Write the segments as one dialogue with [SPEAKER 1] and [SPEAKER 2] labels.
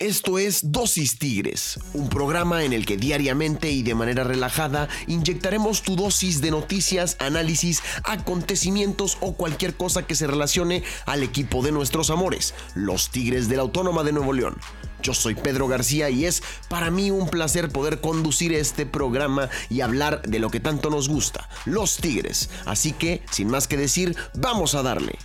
[SPEAKER 1] Esto es Dosis Tigres, un programa en el que diariamente y de manera relajada inyectaremos tu dosis de noticias, análisis, acontecimientos o cualquier cosa que se relacione al equipo de nuestros amores, los Tigres de la Autónoma de Nuevo León. Yo soy Pedro García y es para mí un placer poder conducir este programa y hablar de lo que tanto nos gusta, los Tigres. Así que, sin más que decir, vamos a darle.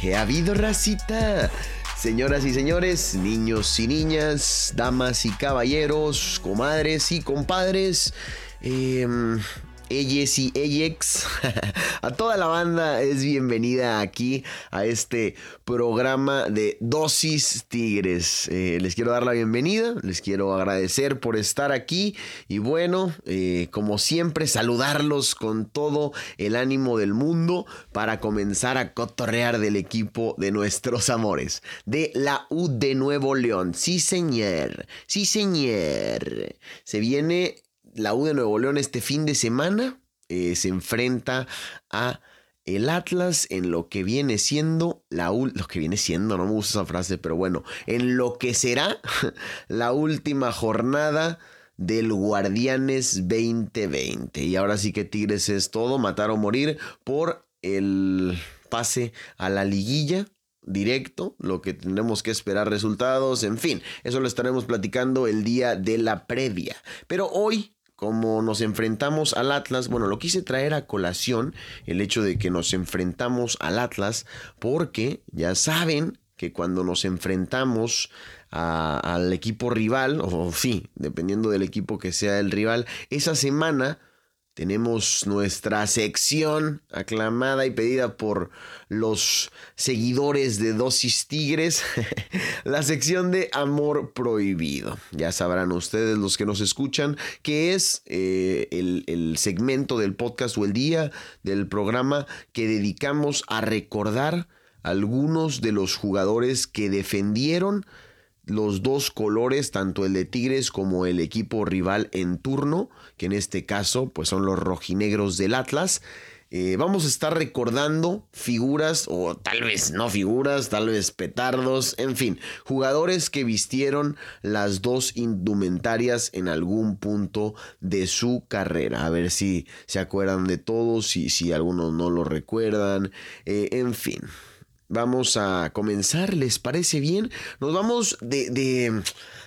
[SPEAKER 1] ¿Qué ha habido, racita? Señoras y señores, niños y niñas, damas y caballeros, comadres y compadres, eh, ellas y ellex, a toda la banda es bienvenida aquí a este programa de Dosis Tigres. Eh, les quiero dar la bienvenida, les quiero agradecer por estar aquí y bueno, eh, como siempre, saludarlos con todo el ánimo del mundo para comenzar a cotorrear del equipo de nuestros amores, de la U de Nuevo León. Sí, señor, sí, señor. Se viene la U de Nuevo León este fin de semana eh, se enfrenta a el Atlas en lo que viene siendo la lo que viene siendo, no me gusta esa frase, pero bueno, en lo que será la última jornada del Guardianes 2020. Y ahora sí que Tigres es todo, matar o morir por el pase a la liguilla directo, lo que tendremos que esperar resultados, en fin, eso lo estaremos platicando el día de la previa. Pero hoy como nos enfrentamos al Atlas, bueno, lo quise traer a colación el hecho de que nos enfrentamos al Atlas, porque ya saben que cuando nos enfrentamos al equipo rival, o sí, dependiendo del equipo que sea el rival, esa semana tenemos nuestra sección aclamada y pedida por los seguidores de Dosis Tigres, la sección de Amor Prohibido. Ya sabrán ustedes los que nos escuchan que es eh, el, el segmento del podcast o el día del programa que dedicamos a recordar algunos de los jugadores que defendieron los dos colores, tanto el de Tigres como el equipo rival en turno, que en este caso pues son los rojinegros del Atlas. Eh, vamos a estar recordando figuras, o tal vez no figuras, tal vez petardos, en fin, jugadores que vistieron las dos indumentarias en algún punto de su carrera. A ver si se acuerdan de todos, y si algunos no lo recuerdan, eh, en fin. Vamos a comenzar, ¿les parece bien? Nos vamos de, de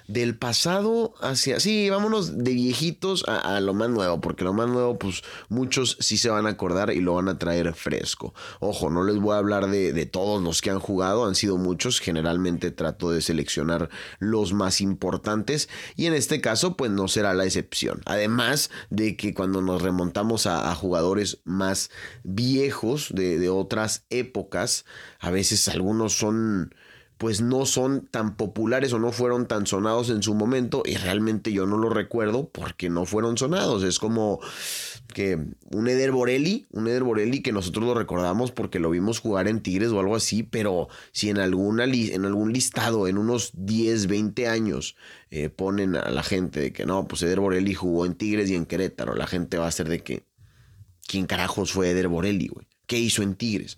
[SPEAKER 1] del pasado hacia... Sí, vámonos de viejitos a, lo más nuevo, porque lo más nuevo, pues muchos sí se van a acordar y lo van a traer fresco. Ojo, no les voy a hablar de, de todos los que han jugado, han sido muchos, generalmente trato de seleccionar los más importantes y en este caso, pues no será la excepción. Además de que cuando nos remontamos a, jugadores más viejos de, de otras épocas, a veces algunos son pues no son tan populares o no fueron tan sonados en su momento y realmente yo no lo recuerdo porque no fueron sonados. Es como que un Eder Borelli, un Eder Borelli que nosotros lo recordamos porque lo vimos jugar en Tigres o algo así, pero si en, alguna en algún listado, en unos 10, 20 años, eh, ponen a la gente de que no, pues Eder Borelli jugó en Tigres y en Querétaro, la gente va a ser de que, ¿quién carajos fue Eder Borelli, güey? ¿Qué hizo en Tigres?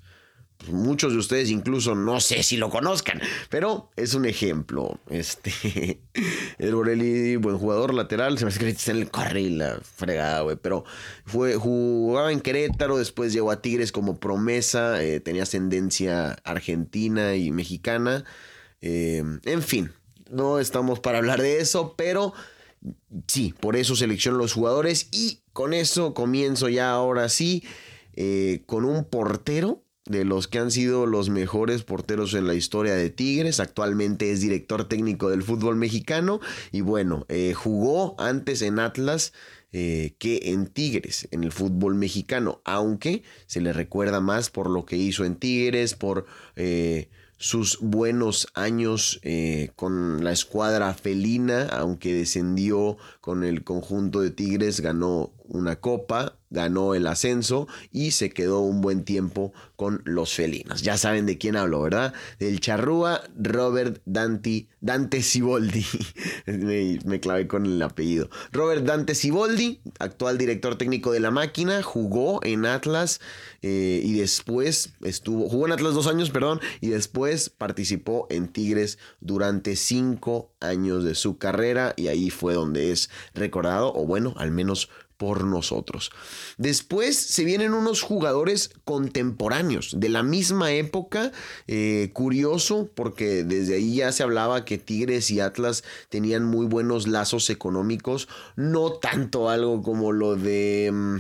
[SPEAKER 1] Muchos de ustedes incluso no sé si lo conozcan, pero es un ejemplo. Este, el Borelli, buen jugador lateral, se me hace que está en el carril, la fregada, güey, pero fue, jugaba en Querétaro, después llegó a Tigres como promesa, eh, tenía ascendencia argentina y mexicana, eh, en fin, no estamos para hablar de eso, pero sí, por eso selecciono los jugadores y con eso comienzo ya ahora sí. Eh, con un portero de los que han sido los mejores porteros en la historia de Tigres. Actualmente es director técnico del fútbol mexicano y bueno, eh, jugó antes en Atlas. eh, que en Tigres, en el fútbol mexicano, aunque se le recuerda más por lo que hizo en Tigres, por eh, sus buenos años eh, con la escuadra felina, aunque descendió con el conjunto de Tigres, ganó una copa, ganó el ascenso y se quedó un buen tiempo con los felinos. Ya saben de quién hablo, ¿verdad? Del charrúa Robert Dante, Dante Siboldi. me, clavé con el apellido. Robert Dante Siboldi, actual director técnico de la máquina, jugó en Atlas eh, y después estuvo, jugó en Atlas dos años, perdón, y después participó en Tigres durante cinco años de su carrera y ahí fue donde es recordado, o bueno, al menos por nosotros. Después se vienen unos jugadores contemporáneos de la misma época. Eh, curioso porque desde ahí ya se hablaba que Tigres y Atlas tenían muy buenos lazos económicos. No tanto algo como lo de... Mm,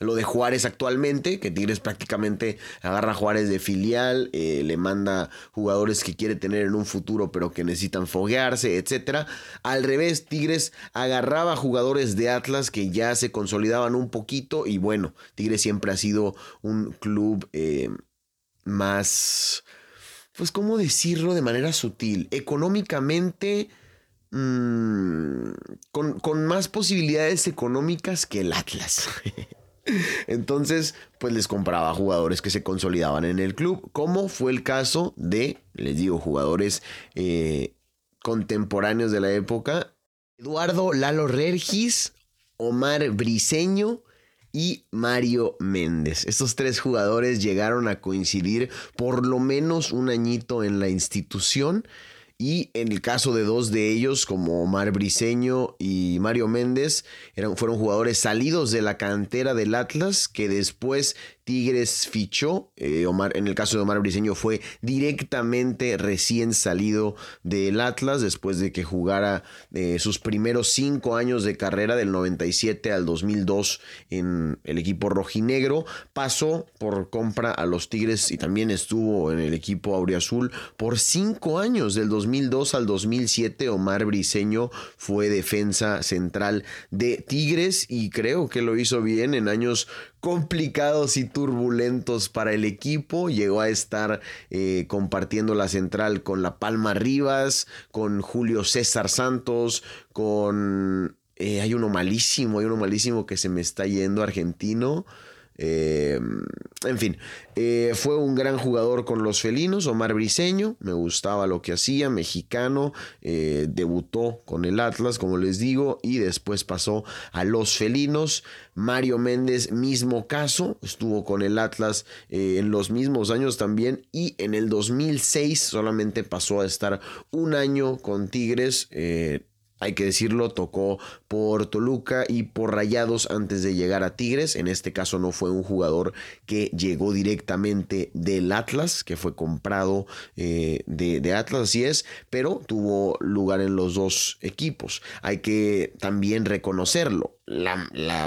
[SPEAKER 1] lo de Juárez actualmente, que Tigres prácticamente agarra a Juárez de filial, eh, le manda jugadores que quiere tener en un futuro pero que necesitan foguearse, etc. Al revés, Tigres agarraba jugadores de Atlas que ya se consolidaban un poquito y bueno, Tigres siempre ha sido un club eh, más, pues cómo decirlo de manera sutil, económicamente... Mm, con, con más posibilidades económicas que el Atlas. Entonces, pues les compraba jugadores que se consolidaban en el club, como fue el caso de, les digo, jugadores eh, contemporáneos de la época. Eduardo Lalo Regis, Omar Briseño y Mario Méndez. Estos tres jugadores llegaron a coincidir por lo menos un añito en la institución. Y en el caso de dos de ellos, como Omar Briseño y Mario Méndez, eran, fueron jugadores salidos de la cantera del Atlas que después Tigres fichó. Eh, Omar, en el caso de Omar Briseño fue directamente recién salido del Atlas después de que jugara eh, sus primeros cinco años de carrera del 97 al 2002 en el equipo rojinegro. Pasó por compra a los Tigres y también estuvo en el equipo auriazul por cinco años del 2002 al 2007. Omar Briseño fue defensa central de Tigres y creo que lo hizo bien en años complicados y turbulentos para el equipo. Llegó a estar eh, compartiendo la central con La Palma Rivas, con Julio César Santos, con... Eh, hay uno malísimo, hay uno malísimo que se me está yendo argentino. Eh, en fin, eh, fue un gran jugador con los felinos, Omar Briseño, me gustaba lo que hacía, mexicano, eh, debutó con el Atlas, como les digo, y después pasó a los felinos. Mario Méndez, mismo caso, estuvo con el Atlas en los mismos años también, y en el 2006 solamente pasó a estar un año con Tigres hay que decirlo, tocó por Toluca y por Rayados antes de llegar a Tigres. En este caso no fue un jugador que llegó directamente del Atlas, que fue comprado eh, de, Atlas, así es, pero tuvo lugar en los dos equipos. Hay que también reconocerlo. La,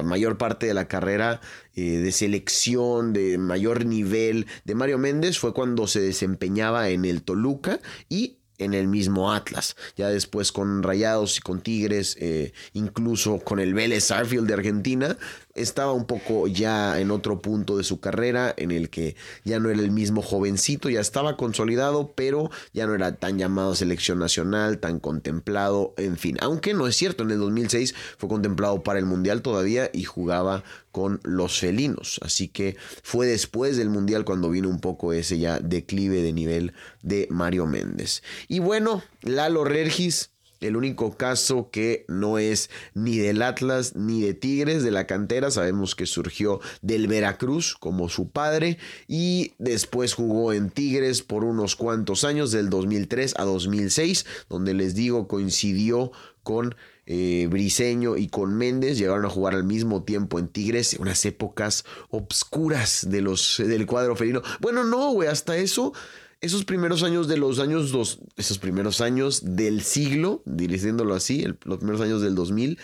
[SPEAKER 1] mayor parte de la carrera eh, de selección, de mayor nivel de Mario Méndez fue cuando se desempeñaba en el Toluca y en el mismo Atlas. Ya después con Rayados y con Tigres, eh, incluso con el Vélez Arfield de Argentina, estaba un poco ya en otro punto de su carrera en el que ya no era el mismo jovencito, ya estaba consolidado, pero ya no era tan llamado selección nacional, tan contemplado, en fin. Aunque no es cierto, en el 2006 fue contemplado para el Mundial todavía y jugaba con los felinos. Así que fue después del Mundial cuando vino un poco ese ya declive de nivel de Mario Méndez. Y bueno, Lalo Regis el único caso que no es ni del Atlas ni de Tigres de la cantera, sabemos que surgió del Veracruz como su padre y después jugó en Tigres por unos cuantos años, del 2003 a 2006, donde les digo coincidió con eh, Briseño y con Méndez llegaron a jugar al mismo tiempo en Tigres, unas épocas obscuras de los, del cuadro felino. Bueno, no, güey, hasta eso esos primeros años de los años dos, esos primeros años del siglo, diciéndolo así, los primeros años del 2000,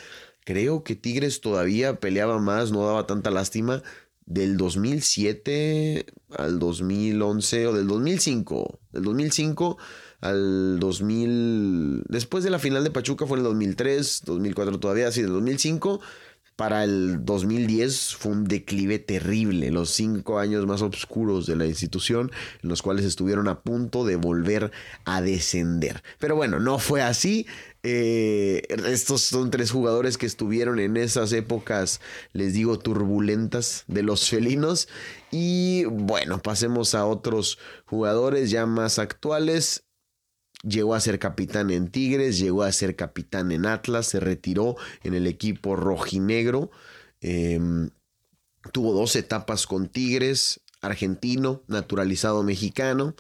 [SPEAKER 1] creo que Tigres todavía peleaba más, no daba tanta lástima. Del 2007 al 2011 o del 2005, del 2005 al 2000, después de la final de Pachuca fue en el 2003, 2004 todavía, así del 2005 para el 2010 fue un declive terrible, los cinco años más oscuros de la institución, en los cuales estuvieron a punto de volver a descender. Pero bueno, no fue así. Eh, estos son tres jugadores que estuvieron en esas épocas, les digo, turbulentas de los felinos. Y bueno, pasemos a otros jugadores ya más actuales. Llegó a ser capitán en Tigres, llegó a ser capitán en Atlas, se retiró en el equipo rojinegro. Em, tuvo dos etapas con Tigres, argentino, naturalizado mexicano.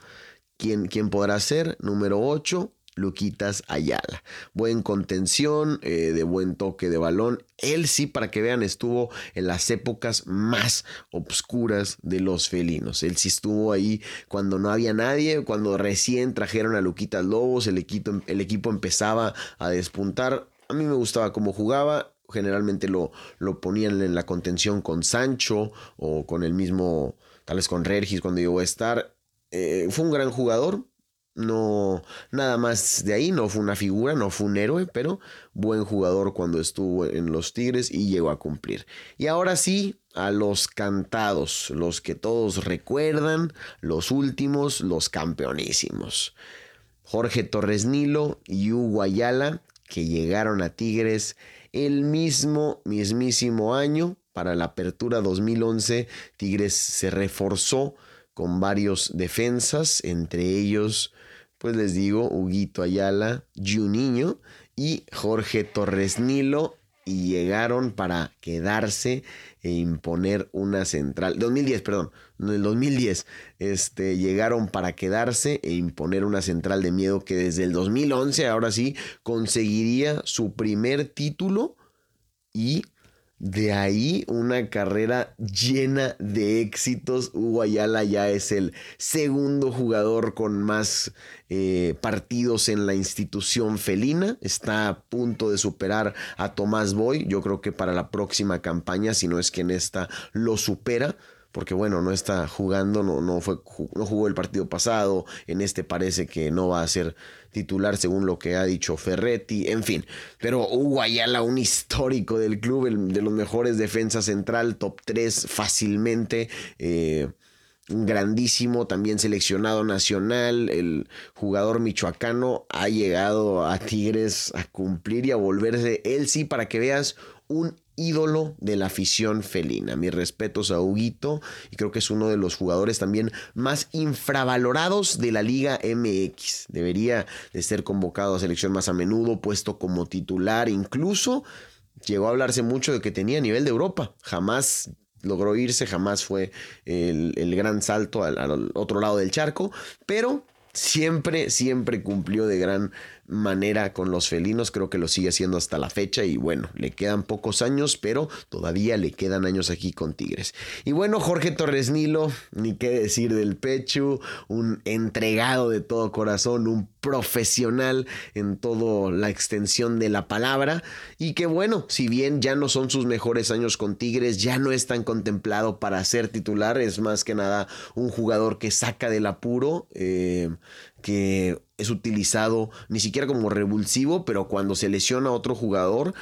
[SPEAKER 1] ¿Quién, quién podrá ser? Número 8, Luquitas Ayala. Buen contención, eh, de buen toque de balón. Él sí, para que vean, estuvo en las épocas más obscuras de los felinos. Él sí estuvo ahí cuando no había nadie, cuando recién trajeron a Luquitas Lobos, el equipo, empezaba a despuntar. A mí me gustaba cómo jugaba, generalmente lo, lo, ponían en la contención con Sancho o con el mismo, tal vez con Regis cuando llegó a estar. Eh, fue un gran jugador, no, nada más de ahí, no fue una figura, no fue un héroe, pero buen jugador cuando estuvo en los Tigres y llegó a cumplir. Y ahora sí, a los cantados, los que todos recuerdan, los últimos, los campeonísimos. Jorge Torres Nilo y Hugo Ayala, que llegaron a Tigres el mismo, mismísimo año. Para la apertura 2011, Tigres se reforzó con varios defensas, entre ellos pues les digo, Huguito Ayala, Juninho y Jorge Torres Nilo y llegaron para quedarse e imponer una central. 2010, perdón, en el 2010, este, llegaron para quedarse e imponer una central de miedo que desde el 2011, ahora sí, conseguiría su primer título y de ahí una carrera llena de éxitos. Hugo Ayala ya es el segundo jugador con más eh, partidos en la institución felina. Está a punto de superar a Tomás Boy. Yo creo que para la próxima campaña, si no es que en esta lo supera, porque bueno, no está jugando, no, no, fue, no jugó el partido pasado, en este parece que no va a ser titular según lo que ha dicho Ferretti, en fin, pero Hugo Ayala, un histórico del club, de los mejores defensas central, top 3 fácilmente. Eh, grandísimo, también seleccionado nacional, el jugador michoacano ha llegado a Tigres a cumplir y a volverse, él sí, para que veas, un ídolo de la afición felina. Mis respetos a Huguito y creo que es uno de los jugadores también más infravalorados de la Liga MX. Debería de ser convocado a selección más a menudo, puesto como titular, incluso llegó a hablarse mucho de que tenía nivel de Europa. Jamás logró irse, jamás fue el, gran salto al otro lado del charco, pero siempre, siempre cumplió de gran manera con los felinos, creo que lo sigue haciendo hasta la fecha y bueno, le quedan pocos años, pero todavía le quedan años aquí con Tigres. Y bueno, Jorge Torres Nilo, ni qué decir del pecho, un entregado de todo corazón, un profesional en toda la extensión de la palabra y que bueno, si bien ya no son sus mejores años con Tigres, ya no es tan contemplado para ser titular, es más que nada un jugador que saca del apuro, eh, que es utilizado ni siquiera como revulsivo, pero cuando se lesiona a otro jugador,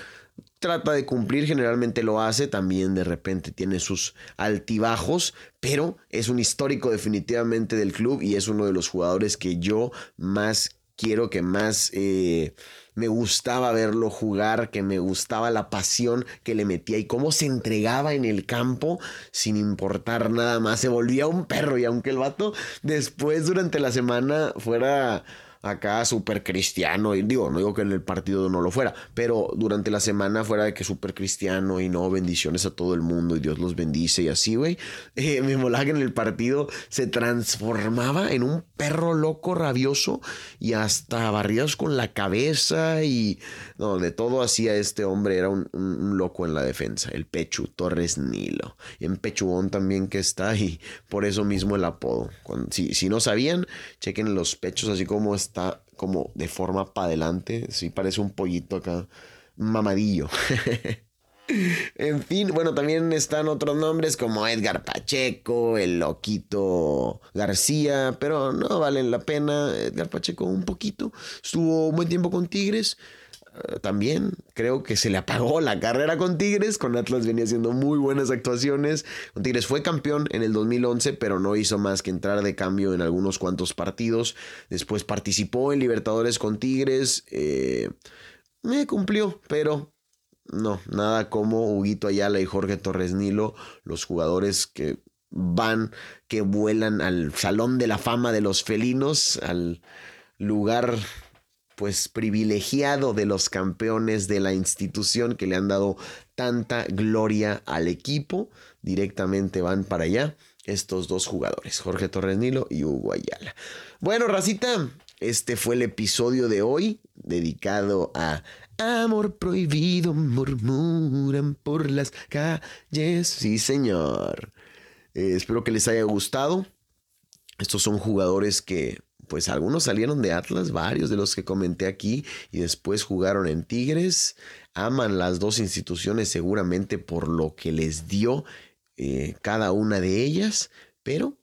[SPEAKER 1] trata de cumplir, generalmente lo hace, también de repente tiene sus altibajos, pero es un histórico definitivamente del club y es uno de los jugadores que yo más quiero, que más... Eh, me gustaba verlo jugar, que me gustaba la pasión que le metía y cómo se entregaba en el campo sin importar nada más. Se volvía un perro y aunque el vato después durante la semana fuera acá súper cristiano, y digo, no digo que en el partido no lo fuera, pero durante la semana fuera de que súper cristiano y no, bendiciones a todo el mundo y Dios los bendice y así, güey, eh, me molaba que en el partido se transformaba en un perro loco, rabioso y hasta barridos con la cabeza y no, de todo hacía este hombre, era un, loco en la defensa, el Pechu Torres Nilo, y en Pechuón también que está y por eso mismo el apodo. si, si no sabían, chequen los pechos así como está como de forma para adelante. Sí, parece un pollito acá, mamadillo. en fin, bueno, también están otros nombres como Edgar Pacheco, el Loquito García, pero no valen la pena. Edgar Pacheco un poquito. Estuvo un buen tiempo con Tigres. Eh, también creo que se le apagó la carrera con Tigres. Con Atlas venía haciendo muy buenas actuaciones. Con Tigres fue campeón en el 2011, pero no hizo más que entrar de cambio en algunos cuantos partidos. Después participó en Libertadores con Tigres. Eh, me cumplió, pero no, nada como Huguito Ayala y Jorge Torres Nilo, los jugadores que van, que vuelan al Salón de la Fama de los Felinos, al lugar pues privilegiado de los campeones de la institución que le han dado tanta gloria al equipo. Directamente van para allá estos dos jugadores, Jorge Torres Nilo y Hugo Ayala. Bueno, racita, este fue el episodio de hoy dedicado a Amor prohibido, murmuran por las calles. Sí, señor. Eh, espero que les haya gustado. Estos son jugadores que, pues algunos salieron de Atlas, varios de los que comenté aquí, y después jugaron en Tigres. Aman las dos instituciones seguramente por lo que les dio eh, cada una de ellas, pero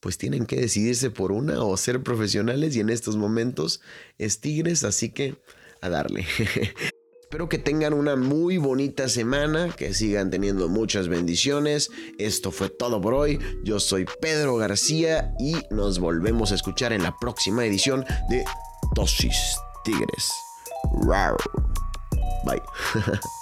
[SPEAKER 1] pues tienen que decidirse por una o ser profesionales y en estos momentos es Tigres, así que a darle. Espero que tengan una muy bonita semana, que sigan teniendo muchas bendiciones. Esto fue todo por hoy. Yo soy Pedro García y nos volvemos a escuchar en la próxima edición de Dosis Tigres. Bye.